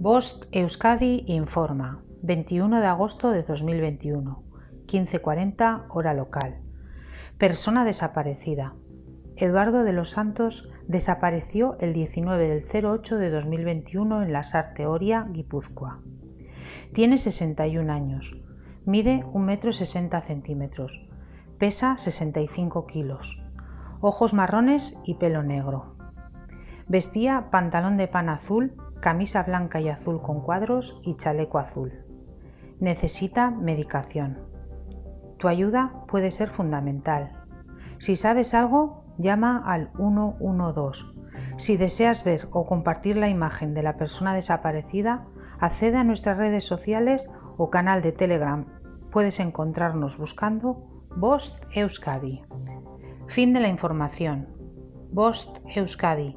Bost Euskadi informa, 21 de agosto de 2021, 15.40 hora local. Persona desaparecida. Eduardo de los Santos desapareció el 19 del 08 de 2021 en la Sarteoria, Guipúzcoa. Tiene 61 años, mide 1,60 metro 60 centímetros, pesa 65 kilos, ojos marrones y pelo negro. Vestía pantalón de pan azul camisa blanca y azul con cuadros y chaleco azul. Necesita medicación. Tu ayuda puede ser fundamental. Si sabes algo, llama al 112. Si deseas ver o compartir la imagen de la persona desaparecida, accede a nuestras redes sociales o canal de Telegram. Puedes encontrarnos buscando Bost Euskadi. Fin de la información. Bost Euskadi